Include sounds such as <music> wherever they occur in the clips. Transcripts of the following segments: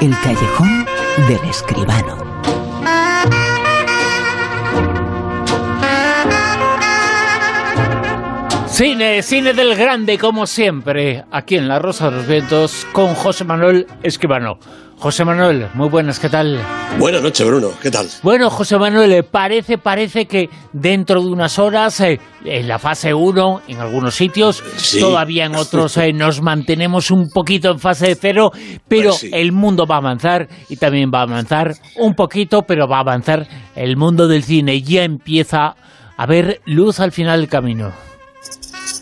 El callejón del escribano. Cine, cine del grande, como siempre, aquí en La Rosa de los Vientos, con José Manuel Escribano. José Manuel, muy buenas, ¿qué tal? Buenas noches, Bruno, ¿qué tal? Bueno, José Manuel, eh, parece, parece que dentro de unas horas, eh, en la fase 1, en algunos sitios, Sí. todavía en otros eh, nos mantenemos un poquito en fase 0, pero Pues sí. el mundo va a avanzar y también va a avanzar un poquito, pero va a avanzar el mundo del cine. Ya empieza a ver luz al final del camino.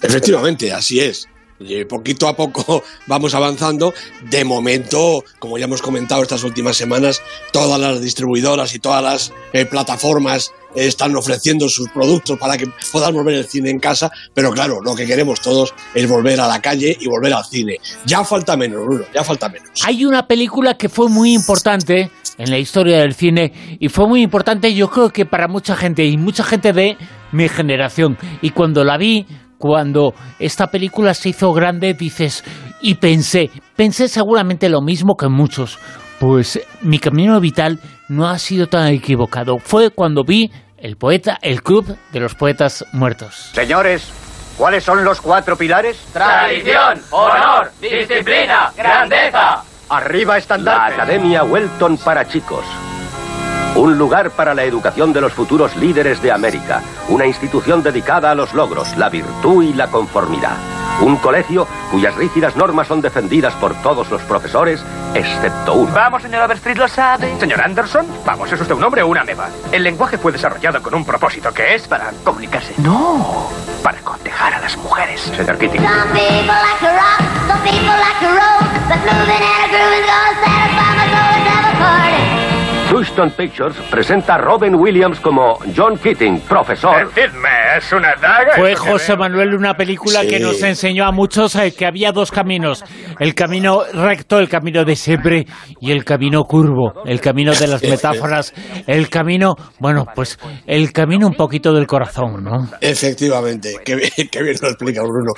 Efectivamente, así es. Y poquito a poco <laughs> vamos avanzando. De momento, como ya hemos comentado estas últimas semanas, todas las distribuidoras y todas las eh, plataformas eh, están ofreciendo sus productos para que podamos ver el cine en casa. Pero claro, lo que queremos todos es volver a la calle y volver al cine. Ya falta menos, Bruno, ya falta menos. Hay una película que fue muy importante en la historia del cine y fue muy importante yo creo que para mucha gente y mucha gente de mi generación. Y cuando la vi, cuando esta película se hizo grande, dices, y pensé, pensé seguramente lo mismo que muchos. Pues mi camino vital no ha sido tan equivocado. Fue cuando vi el poeta, el club de los poetas muertos. Señores, ¿cuáles son los cuatro pilares? Tradición, honor, disciplina, grandeza. Arriba La estandarte. Academia Welton para chicos. Un lugar para la educación de los futuros líderes de América. Una institución dedicada a los logros, la virtud y la conformidad. Un colegio cuyas rígidas normas son defendidas por todos los profesores, excepto uno. Vamos, señor Overstreet, lo sabe. Señor Anderson, vamos, ¿es usted un hombre o una meba? El lenguaje fue desarrollado con un propósito que es para comunicarse. No, para cotejar a las mujeres. Señor Keating. Some Houston Pictures presenta a Robin Williams como John Keating, profesor. Decidme, ¿es una daga? Fue José. Manuel una película Sí. que nos enseñó a muchos eh, que había dos caminos, el camino recto, el camino de siempre y el camino curvo, el camino de las metáforas, el camino, bueno, pues el camino un poquito del corazón, ¿no? Efectivamente, qué, bien- <laughs> qué bien lo explica Bruno.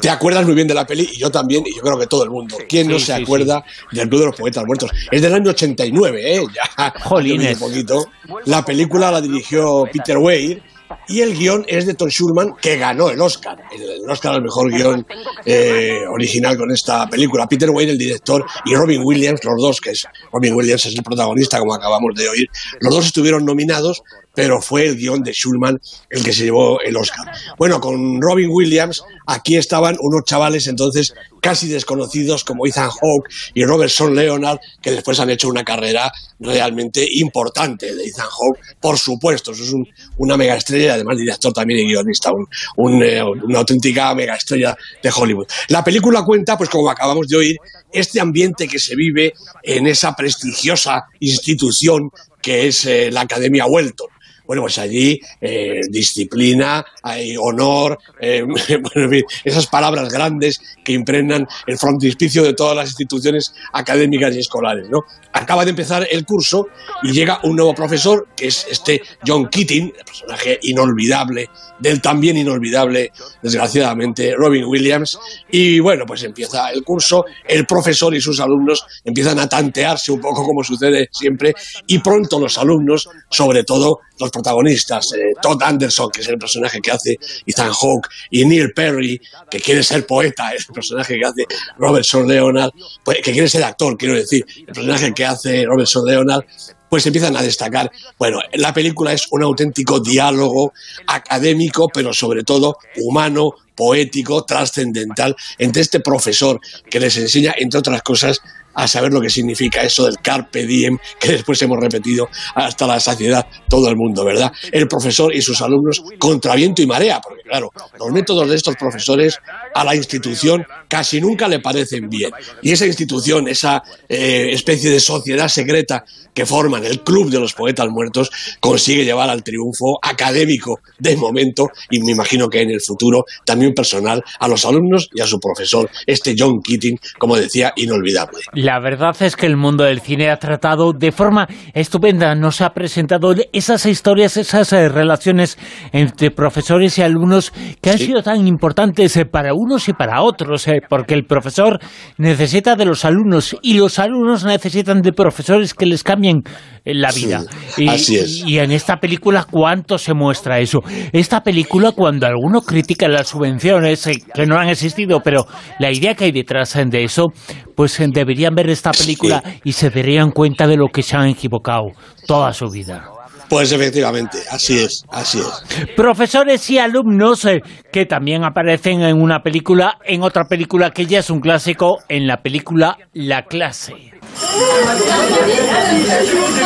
Te acuerdas muy bien de la peli y yo también, y yo creo que todo el mundo. ¿Quién no Sí, se sí, acuerda del Club de los Poetas Muertos? Es del año 89, ¿eh? <laughs> Ya, Jolines. poquito. La película la dirigió Peter Weir y el guion es de Tom Schulman, que ganó el Oscar. El, Oscar al mejor guion eh, original con esta película. Peter Weir, el director, y Robin Williams, los dos, que es Robin Williams es el protagonista, como acabamos de oír. Los dos estuvieron nominados, pero fue el guion de Schulman el que se llevó el Oscar. Bueno, con Robin Williams, aquí estaban unos chavales entonces casi desconocidos como Ethan Hawke y Robertson Leonard, que después han hecho una carrera realmente importante de Ethan Hawke, por supuesto, eso es un- una mega estrella, además director también y guionista, un, eh, una auténtica mega estrella de Hollywood. La película cuenta, pues como acabamos de oír, este ambiente que se vive en esa prestigiosa institución que es eh, la Academia Welton. Bueno, pues allí eh, disciplina, hay honor, eh, <laughs> bueno, esas palabras grandes que impregnan el frontispicio de todas las instituciones académicas y escolares, ¿no? Acaba de empezar el curso y llega un nuevo profesor, que es este John Keating, el personaje inolvidable, del también inolvidable, desgraciadamente, Robin Williams, y bueno, pues empieza el curso, el profesor y sus alumnos empiezan a tantearse un poco como sucede siempre, y pronto los alumnos, sobre todo los protagonistas, eh, Todd Anderson, que es el personaje que hace Ethan Hawke, y Neil Perry, que quiere ser poeta, es el personaje que hace Robertson Leonard, pues, que quiere ser actor, quiero decir, el personaje que hace Robertson Leonard, pues empiezan a destacar. Bueno, la película es un auténtico diálogo académico, pero sobre todo humano, poético, trascendental, entre este profesor que les enseña, entre otras cosas, a saber lo que significa eso del carpe diem, que después hemos repetido hasta la saciedad todo el mundo, ¿verdad? El profesor y sus alumnos contra viento y marea, porque claro, los métodos de estos profesores a la institución casi nunca le parecen bien. Y esa institución, esa eh, especie de sociedad secreta que forman el Club de los Poetas Muertos, consigue llevar al triunfo académico de momento y me imagino que en el futuro también personal a los alumnos y a su profesor, este John Keating, como decía, inolvidable. La verdad es que el mundo del cine ha tratado de forma estupenda, nos ha presentado esas historias, esas eh, relaciones entre profesores y alumnos que han sido tan importantes eh, para unos y para otros, eh, porque el profesor necesita de los alumnos y los alumnos necesitan de profesores que les cambien eh, la vida. Sí, y, así es. y en esta película, ¿cuánto se muestra eso? Esta película, cuando alguno critica las subvenciones, eh, que no han existido, pero la idea que hay detrás eh, de eso, pues eh, deberían ver esta película y se darían cuenta de lo que se han equivocado toda su vida. Pues efectivamente, así es, así es. Profesores y alumnos eh, que también aparecen en una película, en otra película que ya es un clásico, en la película La clase.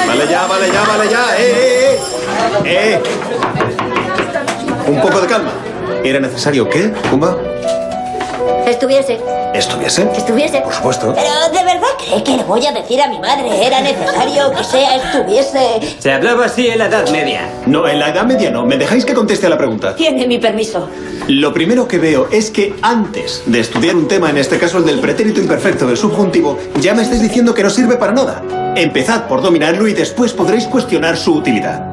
Vale ya, vale ya, vale ya. ¡Eh, eh, eh! ¡Eh! Un poco de calma. ¿Era necesario qué, Pumba? Estuviese. ¿Estuviese? Estuviese. Por supuesto. Pero ¿de verdad cree que le voy a decir a mi madre? Era necesario que sea estuviese. Se hablaba así en la Edad Media. No, en la Edad Media no. ¿Me dejáis que conteste a la pregunta? Tiene mi permiso. Lo primero que veo es que antes de estudiar un tema, en este caso el del pretérito imperfecto del subjuntivo, ya me estáis diciendo que no sirve para nada. Empezad por dominarlo y después podréis cuestionar su utilidad.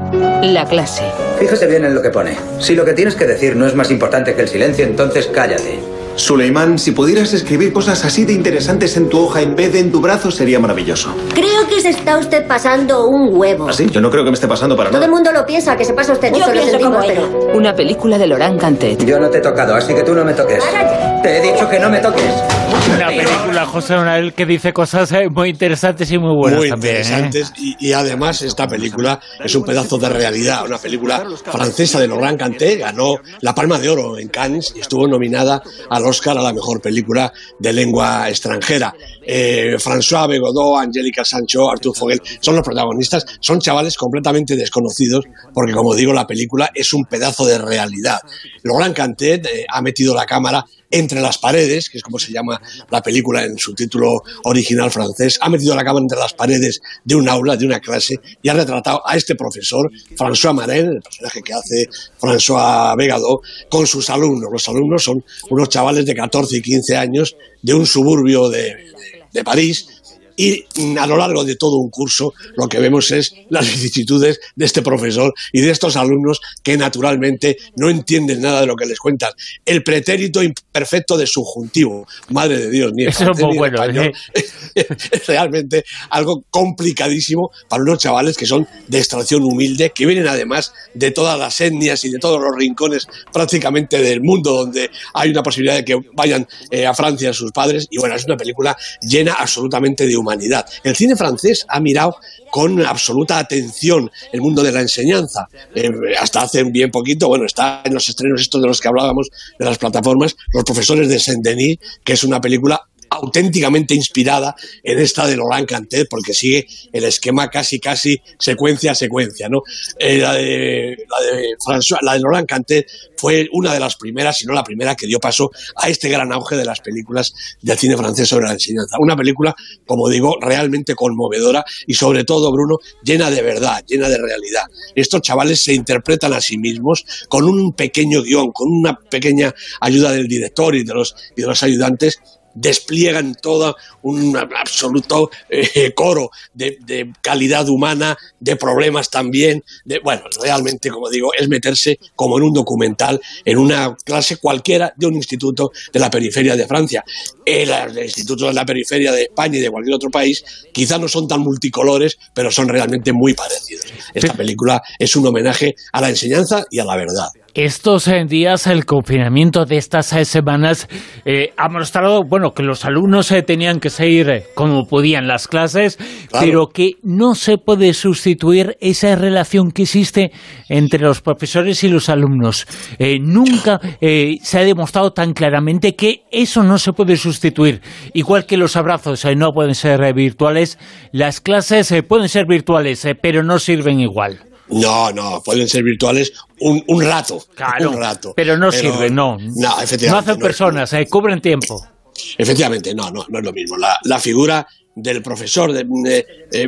La clase. Fíjese bien en lo que pone. Si lo que tienes que decir no es más importante que el silencio, entonces cállate. Suleimán, si pudieras escribir cosas así de interesantes en tu hoja en vez de en tu brazo, sería maravilloso. Creo que se está usted pasando un huevo. ¿Así? Yo no creo que me esté pasando para Todo el nada. mundo lo piensa, que se pasa usted. Yo pienso como ella. pero- Una película de Laurent Cantet. Yo no te he tocado, así que tú no me toques. Te he dicho que no me toques. Una película, José Manuel, que dice cosas eh, muy interesantes y muy buenas muy también. ¿eh? interesantes y, y además esta película es un pedazo de realidad, una película francesa de Laurent Canté, ganó la Palma de Oro en Cannes y estuvo nominada al Oscar a la mejor película de lengua extranjera. Eh, François Begodó, Angélica Sancho, Artur Fogel son los protagonistas, son chavales completamente desconocidos porque como digo la película es un pedazo de realidad. Laurent Canté eh, ha metido la cámara entre las paredes, que es como se llama la película en su título original francés, ha metido la cámara entre las paredes de un aula, de una clase, y ha retratado a este profesor, François Marin, el personaje que hace François Vegado, con sus alumnos. Los alumnos son unos chavales de 14 y 15 años de un suburbio de- de París, y a lo largo de todo un curso lo que vemos es las vicisitudes de este profesor y de estos alumnos que naturalmente no entienden nada de lo que les cuentan. El pretérito imperfecto de subjuntivo. Madre de Dios, ni Eso es ni bueno, español. <laughs> es realmente algo complicadísimo para unos chavales que son de extracción humilde, que vienen además de todas las etnias y de todos los rincones prácticamente del mundo donde hay una posibilidad de que vayan eh, a Francia sus padres. Y bueno, es una película llena absolutamente de El cine francés ha mirado con absoluta atención el mundo de la enseñanza. Eh, hasta hace bien poquito, bueno, está en los estrenos estos de los que hablábamos, de las plataformas, Los profesores de Saint-Denis, que es una película auténticamente inspirada en esta de Laurent Cantet, porque sigue el esquema casi, casi secuencia a secuencia, ¿no? Eh, la, de, la, de François, la Laurent Cantet fue una de las primeras, si no la primera, que dio paso a este gran auge de las películas del cine francés sobre la enseñanza. Una película, como digo, realmente conmovedora y sobre todo, Bruno, llena de verdad, llena de realidad. Estos chavales se interpretan a sí mismos con un pequeño guion, con una pequeña ayuda del director y de los, y de los ayudantes, despliegan todo un absoluto eh, coro de, de, calidad humana, de problemas también. De, bueno, realmente, como digo, es meterse como en un documental, en una clase cualquiera de un instituto de la periferia de Francia. Eh, los institutos de la periferia de España y de cualquier otro país quizá no son tan multicolores, pero son realmente muy parecidos. Esta película es un homenaje a la enseñanza y a la verdad. Estos días, el confinamiento de estas semanas eh, ha mostrado, bueno, que los alumnos eh, tenían que seguir eh, como podían las clases, claro. pero que no se puede sustituir esa relación que existe entre los profesores y los alumnos. Eh, nunca eh, se ha demostrado tan claramente que eso no se puede sustituir. Igual que los abrazos eh, no pueden ser virtuales, las clases pueden ser virtuales, pero no sirven igual. No, no, pueden ser virtuales un, un rato. Claro, un rato. pero no sirven, no. No, efectivamente. No hacen no. personas, eh, cubren tiempo. Efectivamente, no, no, no es lo mismo. La, figura del profesor. de- eh,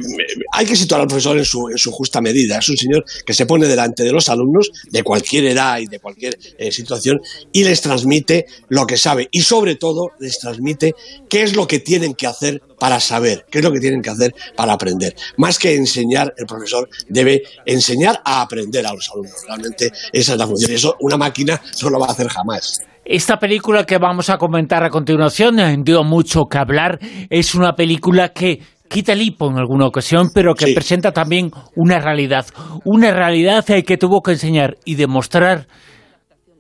hay que situar al profesor en su, en su justa medida. Es un señor que se pone delante de los alumnos de cualquier edad y de cualquier eh, situación y les transmite lo que sabe y sobre todo les transmite qué es lo que tienen que hacer para saber, qué es lo que tienen que hacer para aprender. Más que enseñar, el profesor debe enseñar a aprender a los alumnos. Realmente esa es la función. Eso una máquina no lo va a hacer jamás. Esta película que vamos a comentar a continuación eh, dio mucho que hablar. Es una película que quita el hipo en alguna ocasión, pero que presenta también una realidad. Una realidad eh, que tuvo que enseñar y demostrar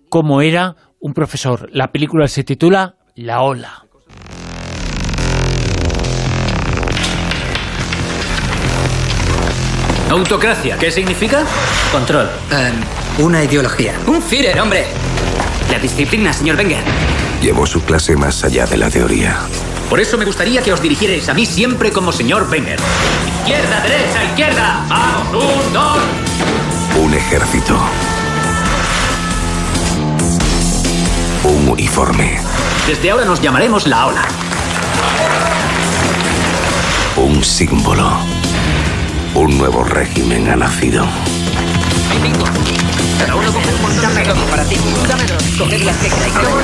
cómo era un profesor. La película se titula La Ola. Autocracia, ¿qué significa? Control. una ideología. Un Führer, hombre. La disciplina, señor Wenger. Llevó su clase más allá de la teoría. Por eso me gustaría que os dirigierais a mí siempre como señor Wenger. Izquierda, derecha, izquierda. Vamos, un, dos. Un ejército. Un uniforme. Desde ahora nos llamaremos la ola. Un símbolo. Un nuevo régimen ha nacido. Cada uno coge un montón de todo para ti. Dame dos. Coged las que queráis. Yo voy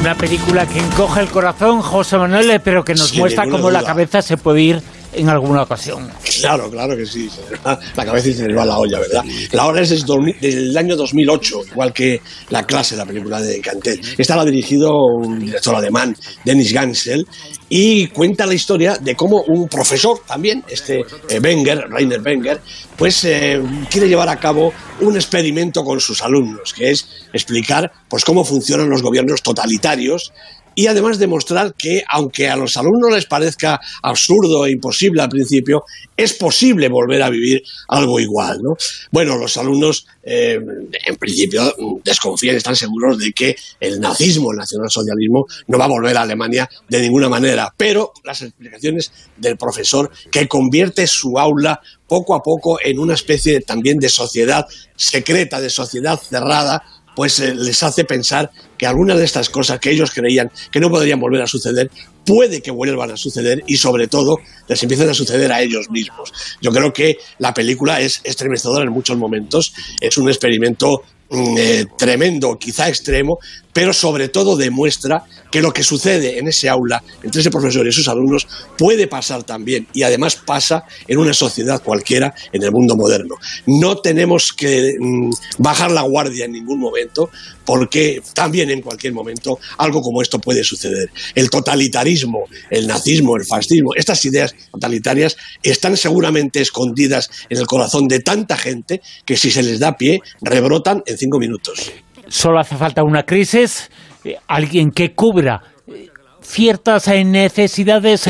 Una película que encoge el corazón, José Manuel, pero que nos muestra cómo la cabeza se puede ir en alguna ocasión. Claro, claro que sí. La cabeza y se les va la olla, ¿verdad? La hora es desde, 2000 desde el año 2008, igual que La clase, la película de Cantel. Esta la ha dirigido un director alemán, Dennis Gansel, y cuenta la historia de cómo un profesor también, este eh, Wenger, Rainer Wenger, pues eh, quiere llevar a cabo un experimento con sus alumnos, que es explicar pues cómo funcionan los gobiernos totalitarios y además demostrar que, aunque a los alumnos les parezca absurdo e imposible al principio, es posible volver a vivir algo igual. ¿no? Bueno, los alumnos, eh, en principio, desconfían, están seguros de que el nazismo, el nacionalsocialismo, no va a volver a Alemania de ninguna manera, pero las explicaciones del profesor, que convierte su aula poco a poco en una especie también de sociedad secreta, de sociedad cerrada, pues eh, les hace pensar que algunas de estas cosas que ellos creían que no podrían volver a suceder, puede que vuelvan a suceder y sobre todo les empiecen a suceder a ellos mismos. Yo creo que la película es estremecedora en muchos momentos, es un experimento mm, eh, tremendo, quizá extremo, pero sobre todo demuestra que lo que sucede en ese aula entre ese profesor y sus alumnos puede pasar también y además pasa en una sociedad cualquiera en el mundo moderno. No tenemos que mm, bajar la guardia en ningún momento porque también en cualquier momento algo como esto puede suceder. El totalitarismo, el nazismo, el fascismo, estas ideas totalitarias están seguramente escondidas en el corazón de tanta gente que si se les da pie rebrotan en cinco minutos. Solo hace falta una crisis, eh, alguien que cubra eh, ciertas eh, necesidades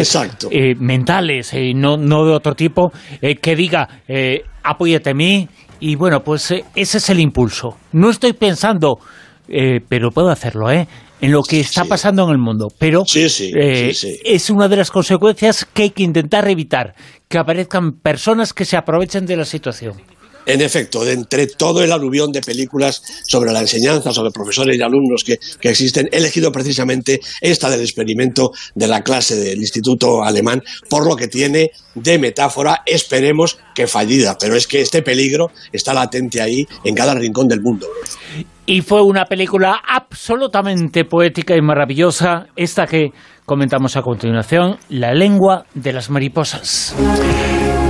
eh, mentales, eh, no, no de otro tipo, eh, que diga, eh, apóyate a mí, y bueno, pues ese es el impulso. No estoy pensando, eh, pero puedo hacerlo, ¿eh? en lo que está pasando en el mundo, pero sí, sí. es una de las consecuencias que hay que intentar evitar, que aparezcan personas que se aprovechen de la situación. En efecto, de entre todo el aluvión de películas sobre la enseñanza, sobre profesores y alumnos que, que existen, he elegido precisamente esta del experimento de la clase del Instituto Alemán, por lo que tiene de metáfora, esperemos que fallida, pero es que este peligro está latente ahí en cada rincón del mundo. Y fue una película absolutamente poética y maravillosa, esta que comentamos a continuación, La lengua de las mariposas.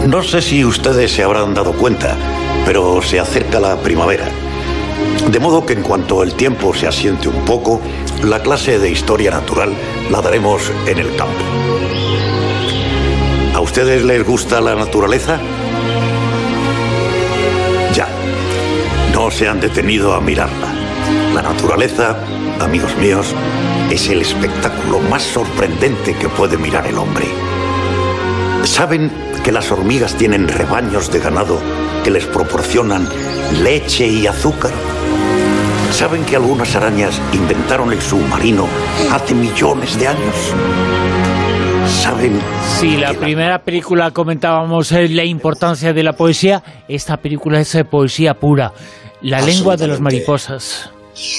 No sé si ustedes se habrán dado cuenta, pero se acerca la primavera. De modo que en cuanto el tiempo se asiente un poco, la clase de historia natural la daremos en el campo. ¿A ustedes les gusta la naturaleza? Ya. No se han detenido a mirarla. La naturaleza, amigos míos, es el espectáculo más sorprendente que puede mirar el hombre. ¿Saben que las hormigas tienen rebaños de ganado que les proporcionan leche y azúcar? ¿Saben que algunas arañas inventaron el submarino hace millones de años? ¿Saben? Si la primera película comentábamos la importancia de la poesía, esta película es eh, poesía pura. La lengua de las mariposas.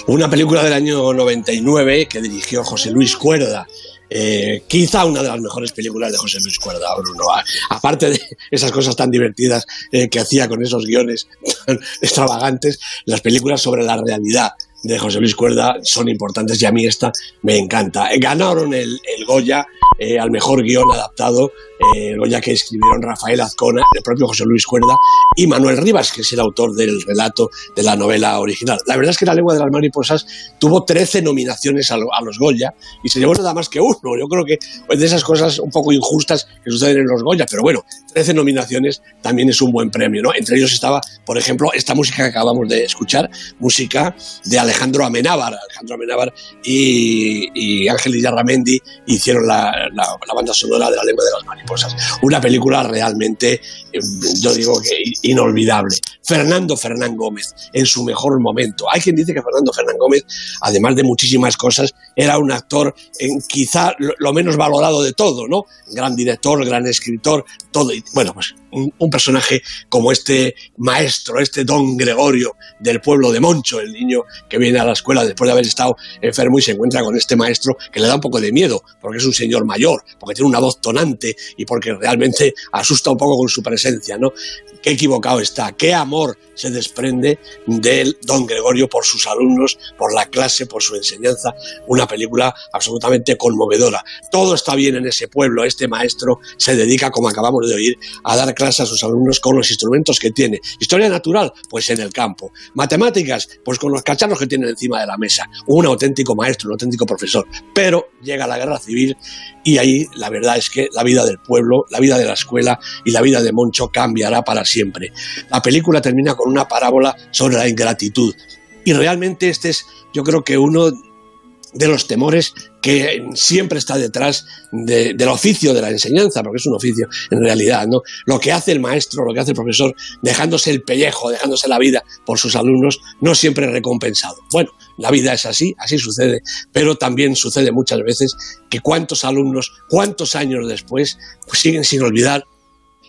Una película del año 99 que dirigió José Luis Cuerda. Eh, quizá una de las mejores películas de José Luis Cuerda. A- aparte de esas cosas tan divertidas eh, que hacía con esos guiones tan <laughs> extravagantes, las películas sobre la realidad de José Luis Cuerda son importantes y a mí esta me encanta. Eh, Ganaron el Goya eh, al mejor guion adaptado, eh, Goya que escribieron Rafael Azcona, el propio José Luis Cuerda y Manuel Rivas, que es el autor del relato de la novela original. La verdad es que La lengua de las mariposas tuvo 13 nominaciones a, lo- a los Goya y se llevó nada más que uno. Yo creo que es de esas cosas un poco injustas que suceden en los Goya, pero bueno, 13 nominaciones también es un buen premio, ¿no? Entre ellos estaba, por ejemplo, esta música que acabamos de escuchar, música de Alejandro Amenábar. Alejandro Amenábar y, Ángel Illarramendi hicieron la, la- banda sonora de La lengua de las mariposas. Una película realmente, eh, yo digo que inolvidable. Fernando Fernán Gómez, en su mejor momento. Hay quien dice que Fernando Fernán Gómez, además de muchísimas cosas, era un actor en quizá lo, lo menos valorado de todo, ¿no? Gran director, gran escritor, todo. Y, bueno, pues un, un personaje como este maestro, este don Gregorio del pueblo de Moncho, el niño que viene a la escuela después de haber estado enfermo y se encuentra con este maestro que le da un poco de miedo, porque es un señor mayor, porque tiene una voz tonante y porque realmente asusta un poco con su presencia, ¿no? Qué equivocado está, qué amor se desprende del don Gregorio por sus alumnos, por la clase, por su enseñanza. Una película absolutamente conmovedora. Todo está bien en ese pueblo. Este maestro se dedica, como acabamos de oír, a dar clase a sus alumnos con los instrumentos que tiene. Historia natural, pues en el campo. Matemáticas, pues con los cacharros que tiene encima de la mesa. Un auténtico maestro, un auténtico profesor. Pero llega la guerra civil y ahí la verdad es que la vida del pueblo, la vida de la escuela y la vida de Moncho cambiará para siempre. La película termina con una parábola sobre la ingratitud. Y realmente este es, yo creo que uno de los temores que siempre está detrás de- del oficio de la enseñanza, porque es un oficio en realidad, ¿no? Lo que hace el maestro, lo que hace el profesor, dejándose el pellejo, dejándose la vida por sus alumnos, no siempre es recompensado. Bueno, la vida es así, así sucede, pero también sucede muchas veces que cuántos alumnos, cuántos años después, pues siguen sin olvidar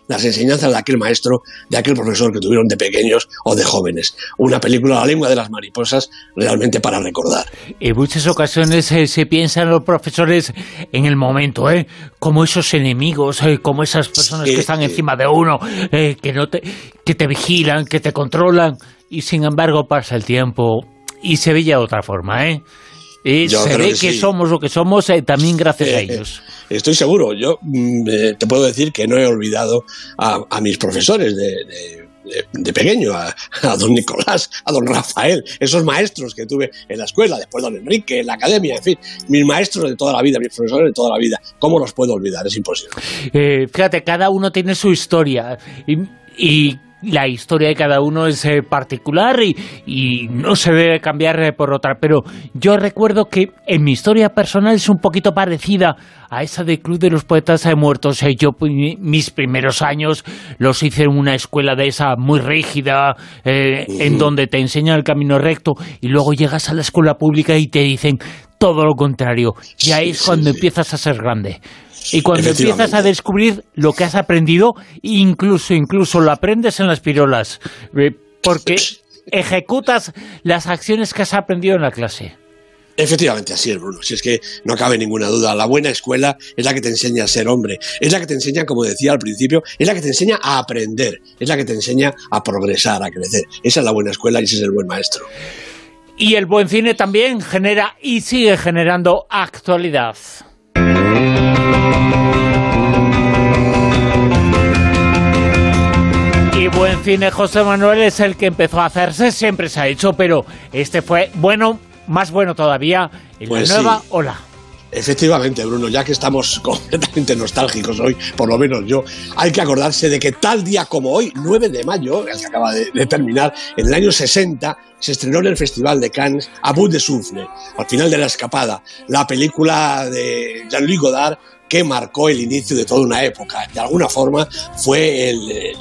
las enseñanzas de aquel maestro, de aquel profesor que tuvieron de pequeños o de jóvenes. Una película, La lengua de las mariposas, realmente para recordar. En muchas ocasiones eh, se piensan los profesores en el momento, ¿eh? Como esos enemigos, eh, como esas personas que están encima de uno, eh, que, no te, que te vigilan, que te controlan, y sin embargo pasa el tiempo y se ve ya de otra forma, ¿eh? Y Yo se ve que que, sí. somos lo que somos eh, también gracias a Eh, ellos. Estoy seguro. Yo mm, eh, te puedo decir que no he olvidado a, a mis profesores de, de- de- de pequeño, a, a don Nicolás, a don Rafael, esos maestros que tuve en la escuela, después don Enrique, en la academia, en fin, mis maestros de toda la vida, mis profesores de toda la vida. ¿Cómo los puedo olvidar? Es imposible. Eh, fíjate, cada uno tiene su historia y, y la historia de cada uno es eh, particular y, y no se debe cambiar eh, por otra. Pero yo recuerdo que en mi historia personal es un poquito parecida a esa del Club de los Poetas Muertos. Eh, yo pi- mis primeros años los hice en una escuela de esa muy rígida, en donde te enseñan el camino recto y luego llegas a la escuela pública y te dicen todo lo contrario. Y ahí es cuando empiezas a ser grande. Y cuando empiezas a descubrir lo que has aprendido, incluso, incluso lo aprendes en las pirolas, eh, porque ejecutas las acciones que has aprendido en la clase. Efectivamente, así es, Bruno. Si es que no cabe ninguna duda. La buena escuela es la que te enseña a ser hombre. Es la que te enseña, como decía al principio, es la que te enseña a aprender. Es la que te enseña a progresar, a crecer. Esa es la buena escuela y ese es el buen maestro. Y el buen cine también genera y sigue generando actualidad. Y buen cine José Manuel es el que empezó a hacerse, siempre se ha hecho, pero este fue bueno, más bueno todavía, en Pues la nueva sí. ola. Efectivamente, Bruno, ya que estamos <laughs> completamente nostálgicos hoy, por lo menos yo, hay que acordarse de que tal día como hoy, 9 de mayo, el que acaba de, terminar, en el año 60, se estrenó en el Festival de Cannes A Bout de Souffle, al final de la escapada, la película de Jean-Louis Godard que marcó el inicio de toda una época. De alguna forma fue el,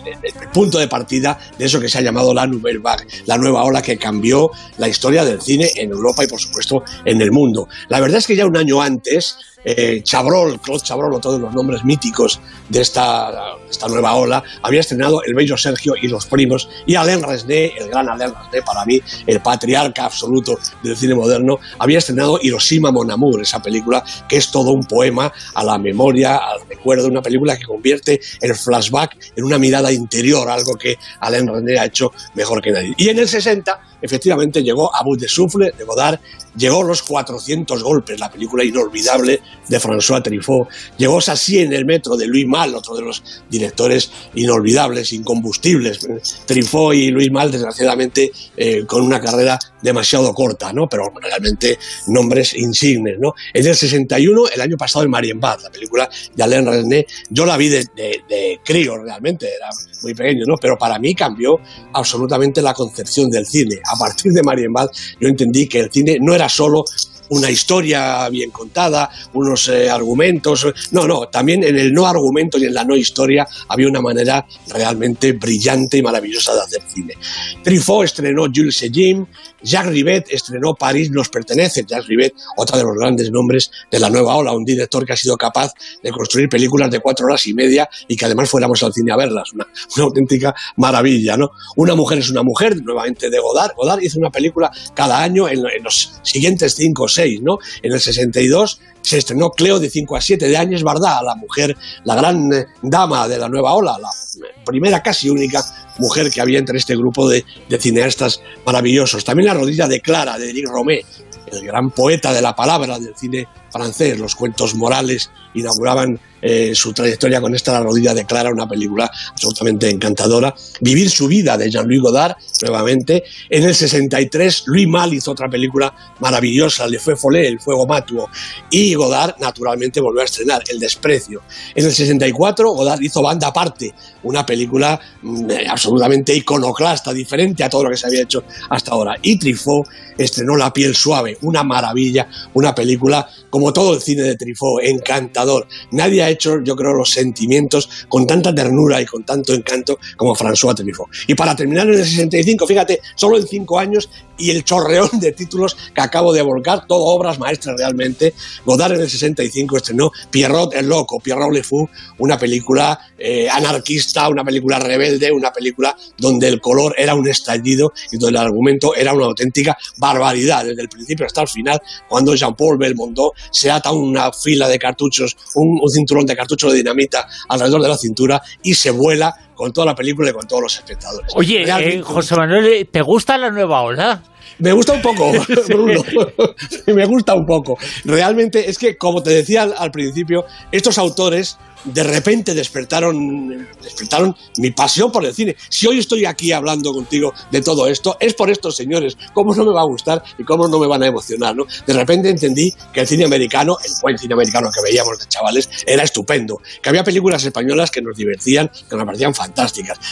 punto de partida de eso que se ha llamado la Nouvelle Vague, la nueva ola que cambió la historia del cine en Europa y por supuesto en el mundo. La verdad es que ya un año antes eh, Chabrol, Claude Chabrol, todos los nombres míticos de esta, esta nueva ola, había estrenado El Bello Sergio y los primos, y Alain Resnais, el gran Alain Resnais, para mí, el patriarca absoluto del cine moderno, había estrenado Hiroshima Mon Amour, esa película que es todo un poema a la memoria, al recuerdo, una película que convierte el flashback en una mirada interior, algo que Alain Resnais ha hecho mejor que nadie. Y en el 60, efectivamente, llegó Abu de Souffle, de Godard, llegó Los 400 Golpes, la película inolvidable de François Truffaut, llegó Sassy en el metro de Louis Mal, otro de los directores inolvidables, incombustibles. Truffaut y Louis Mal, desgraciadamente, eh, con una carrera demasiado corta, ¿no? Pero realmente nombres insignes, ¿no? En el 61, el año pasado, en Marienbad, la película de Alain Resnais, yo la vi de, de, de crío realmente, era muy pequeño, ¿no? Pero para mí cambió absolutamente la concepción del cine. A partir de Marienbad, yo entendí que el cine no era solo una historia bien contada, unos eh, argumentos. No, no, también en el no argumento y en la no historia había una manera realmente brillante y maravillosa de hacer cine. Truffaut estrenó Jules et Jim, Jacques Rivet estrenó París nos pertenece. Jacques Rivet, otro de los grandes nombres de la nueva ola, un director que ha sido capaz de construir películas de cuatro horas y media y que además fuéramos al cine a verlas. Una, <laughs> auténtica maravilla, ¿no? Una mujer es una mujer, nuevamente de Godard. Godard hizo una película cada año en, en los siguientes cinco o seis, ¿no? En el 62 se estrenó Cleo de 5 a 7 de Áñez Bardá, la mujer, la gran eh, dama de la nueva ola, la primera casi única mujer que había entre este grupo de, de cineastas maravillosos. También La rodilla de Clara, de Eric Romé, el gran poeta de la palabra del cine francés. Los cuentos morales inauguraban eh, su trayectoria con esta La rodilla de Clara, una película absolutamente encantadora. Vivir su vida de Jean-Louis Godard, nuevamente. En el 63, Louis Mal hizo otra película maravillosa, Le Fue Follet, El Fuego Matuo. Y Godard, naturalmente, volvió a estrenar El Desprecio. En el 64, Godard hizo Banda Aparte, una película mm, absolutamente iconoclasta, diferente a todo lo que se había hecho hasta ahora. Y Truffaut estrenó La piel suave, una maravilla, una película como todo el cine de Truffaut, encantador. Nadie ha hecho, yo creo, los sentimientos con tanta ternura y con tanto encanto como François Truffaut. Y para terminar en el 65, fíjate, solo en cinco años y el chorreón de títulos que acabo de volcar, todo obras maestras realmente. Godard en el 65 estrenó Pierrot el Loco, Pierrot Le Fou, una película eh, anarquista, una película rebelde, una película donde el color era un estallido y donde el argumento era una auténtica barbaridad, desde el principio hasta el final, cuando Jean-Paul Belmondo se ata una fila de cartuchos, un, cinturón de cartuchos de dinamita alrededor de la cintura y se vuela con toda la película y con todos los espectadores. Oye, eh, José Manuel, ¿te gusta la nueva ola? Me gusta un poco, <laughs> Bruno. <laughs> me gusta un poco. Realmente es que, como te decía al, al principio, estos autores de repente despertaron, despertaron mi pasión por el cine. Si hoy estoy aquí hablando contigo de todo esto, es por estos señores. ¿Cómo no me va a gustar y cómo no me van a emocionar? ¿no? De repente entendí que el cine americano, el buen cine americano que veíamos de chavales, era estupendo. Que había películas españolas que nos divertían, que nos parecían fantásticas.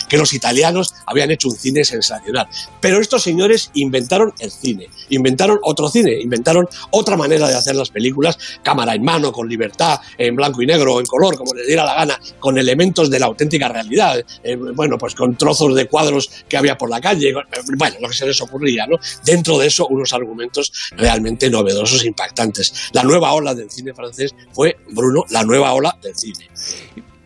Que los italianos habían hecho un cine sensacional. Pero estos señores inventaron el cine, inventaron otro cine, inventaron otra manera de hacer las películas, cámara en mano, con libertad, en blanco y negro, en color, como les diera la gana, con elementos de la auténtica realidad, eh, bueno, pues con trozos de cuadros que había por la calle, bueno, lo que se les ocurría, ¿no? Dentro de eso, unos argumentos realmente novedosos e impactantes. La nueva ola del cine francés fue, Bruno, la nueva ola del cine.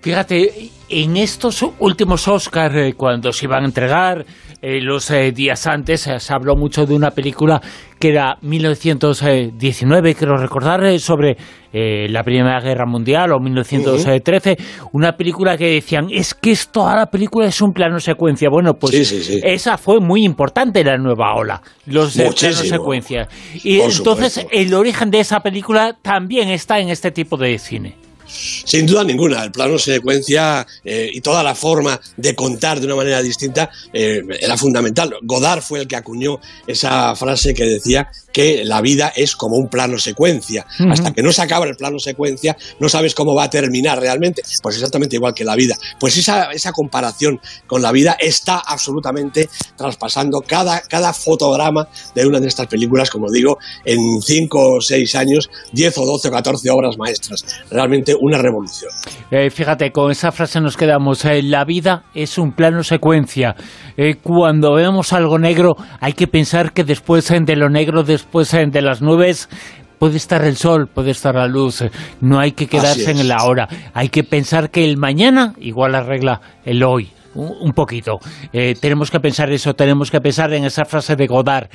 Fíjate, en estos últimos Oscars, eh, cuando se iban a entregar eh, los eh, días antes, se habló mucho de una película que era 1919, quiero recordar, sobre la Primera Guerra Mundial o 1913, una película que decían, es que esto toda la película es un plano secuencia. Bueno, pues Sí, sí, sí. esa fue muy importante la nueva ola, los de plano Muchísimo. secuencia. Y Por entonces supuesto. el origen de esa película también está en este tipo de cine. Sin duda ninguna, el plano secuencia eh, y toda la forma de contar de una manera distinta eh, era fundamental. Godard fue el que acuñó esa frase que decía que la vida es como un plano secuencia. Ujú. Hasta que no se acaba el plano secuencia, no sabes cómo va a terminar realmente. Pues exactamente igual que la vida. Pues esa, esa comparación con la vida está absolutamente traspasando cada, cada fotograma de una de estas películas, como digo, en 5 o 6 años, 10 o 12 o 14 obras maestras. Realmente una revolución. Eh, fíjate, con esa frase nos quedamos. eh, la vida es un plano secuencia. Eh, cuando vemos algo negro, hay que pensar que después eh, de lo negro, después eh, de las nubes, Puede estar el sol, puede estar la luz, no hay que quedarse en el ahora, hay que pensar que el mañana igual arregla el hoy, un, un poquito. Eh, tenemos que pensar eso, tenemos que pensar en esa frase de Godard.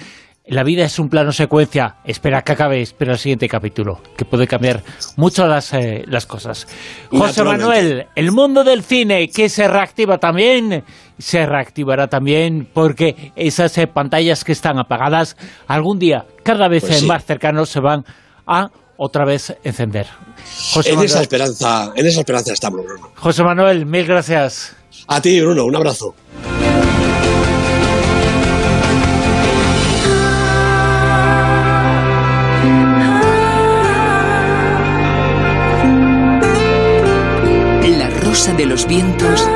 La vida es un plano secuencia, espera que acabe, espera el siguiente capítulo, que puede cambiar mucho las, eh, las cosas. José. Manuel, el mundo del cine, que se reactiva también, se reactivará también porque esas eh, pantallas que están apagadas, algún día, cada vez Pues sí. más cercanos, se van a otra vez encender. José En Manuel, esa esperanza, en esa esperanza estamos, Bruno. José Manuel, mil gracias. A ti, Bruno, un abrazo. De los vientos